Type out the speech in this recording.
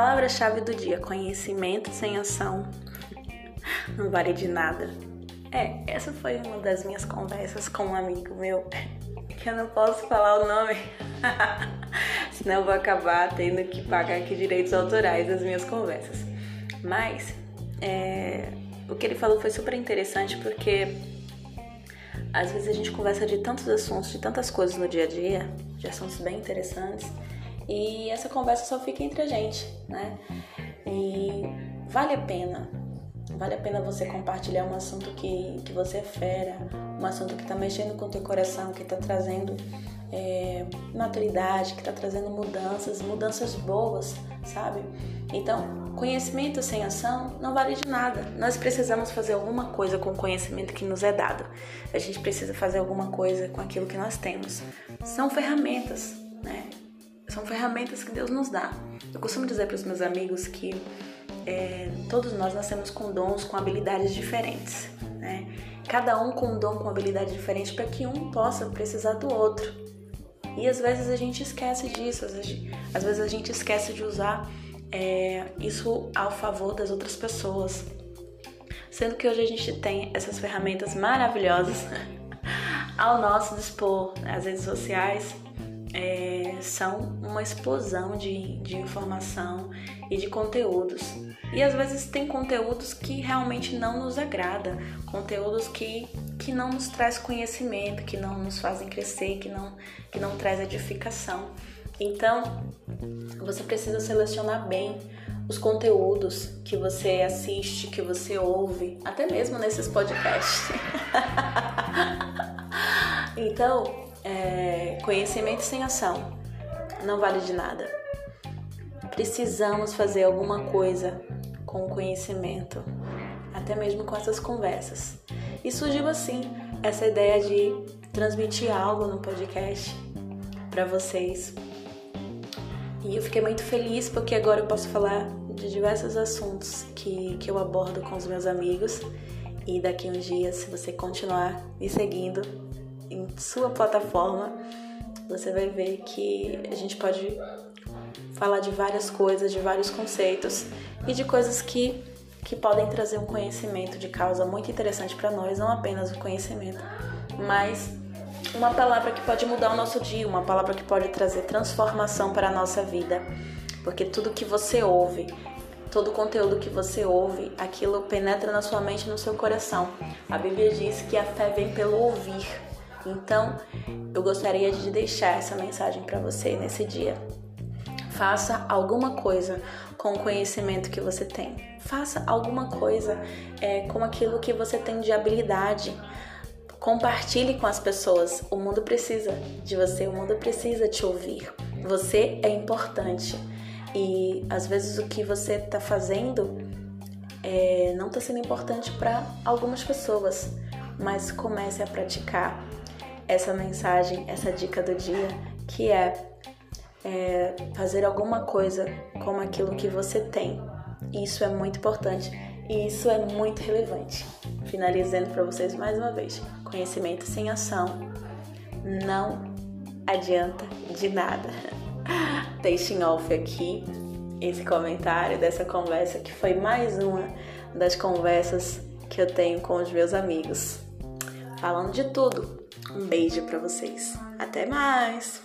Palavra-chave do dia: conhecimento sem ação não vale de nada. É, essa foi uma das minhas conversas com um amigo meu, que eu não posso falar o nome, senão eu vou acabar tendo que pagar aqui direitos autorais das minhas conversas. Mas é, o que ele falou foi super interessante porque às vezes a gente conversa de tantos assuntos, de tantas coisas no dia a dia, de assuntos bem interessantes, e essa conversa só fica entre a gente, né? E vale a pena, vale a pena você compartilhar um assunto que, que você é fera, um assunto que está mexendo com o teu coração, que está trazendo é, maturidade, que está trazendo mudanças, mudanças boas, sabe? Então, conhecimento sem ação não vale de nada. Nós precisamos fazer alguma coisa com o conhecimento que nos é dado. A gente precisa fazer alguma coisa com aquilo que nós temos. São ferramentas, né? São ferramentas que Deus nos dá. Eu costumo dizer para os meus amigos que é, todos nós nascemos com dons, com habilidades diferentes, né? Cada um com um dom, com habilidade diferente, para que um possa precisar do outro. E às vezes a gente esquece disso, às vezes, a gente esquece de usar é, isso ao favor das outras pessoas. Sendo que hoje a gente tem essas ferramentas maravilhosas ao nosso dispor, as redes sociais, é, são uma explosão de, de informação e de conteúdos. E às vezes tem conteúdos que realmente não nos agrada, conteúdos que, que não nos traz conhecimento, que não nos fazem crescer, que não, que não traz edificação. Então, você precisa selecionar bem os conteúdos que você assiste, que você ouve, até mesmo nesses podcasts. então, é, conhecimento sem ação não vale de nada. Precisamos fazer alguma coisa com o conhecimento, até mesmo com essas conversas. E surgiu assim essa ideia de transmitir algo no podcast para vocês. E eu fiquei muito feliz porque agora eu posso falar de diversos assuntos que, que eu abordo com os meus amigos. E daqui uns dias, se você continuar me seguindo, em sua plataforma, você vai ver que a gente pode falar de várias coisas, de vários conceitos e de coisas que, que podem trazer um conhecimento de causa muito interessante para nós, não apenas o conhecimento, mas uma palavra que pode mudar o nosso dia, uma palavra que pode trazer transformação para a nossa vida. Porque tudo que você ouve, todo o conteúdo que você ouve, aquilo penetra na sua mente e no seu coração. A Bíblia diz que a fé vem pelo ouvir. Então, eu gostaria de deixar essa mensagem para você nesse dia. Faça alguma coisa com o conhecimento que você tem. Faça alguma coisa é, com aquilo que você tem de habilidade. Compartilhe com as pessoas. O mundo precisa de você, o mundo precisa te ouvir. Você é importante. E às vezes o que você está fazendo é, não está sendo importante para algumas pessoas, mas comece a praticar essa mensagem, essa dica do dia, que é, é fazer alguma coisa com aquilo que você tem. Isso é muito importante e isso é muito relevante. Finalizando para vocês mais uma vez: conhecimento sem ação não adianta de nada. Deixe em off aqui esse comentário dessa conversa que foi mais uma das conversas que eu tenho com os meus amigos, falando de tudo, um beijo para vocês. Até mais!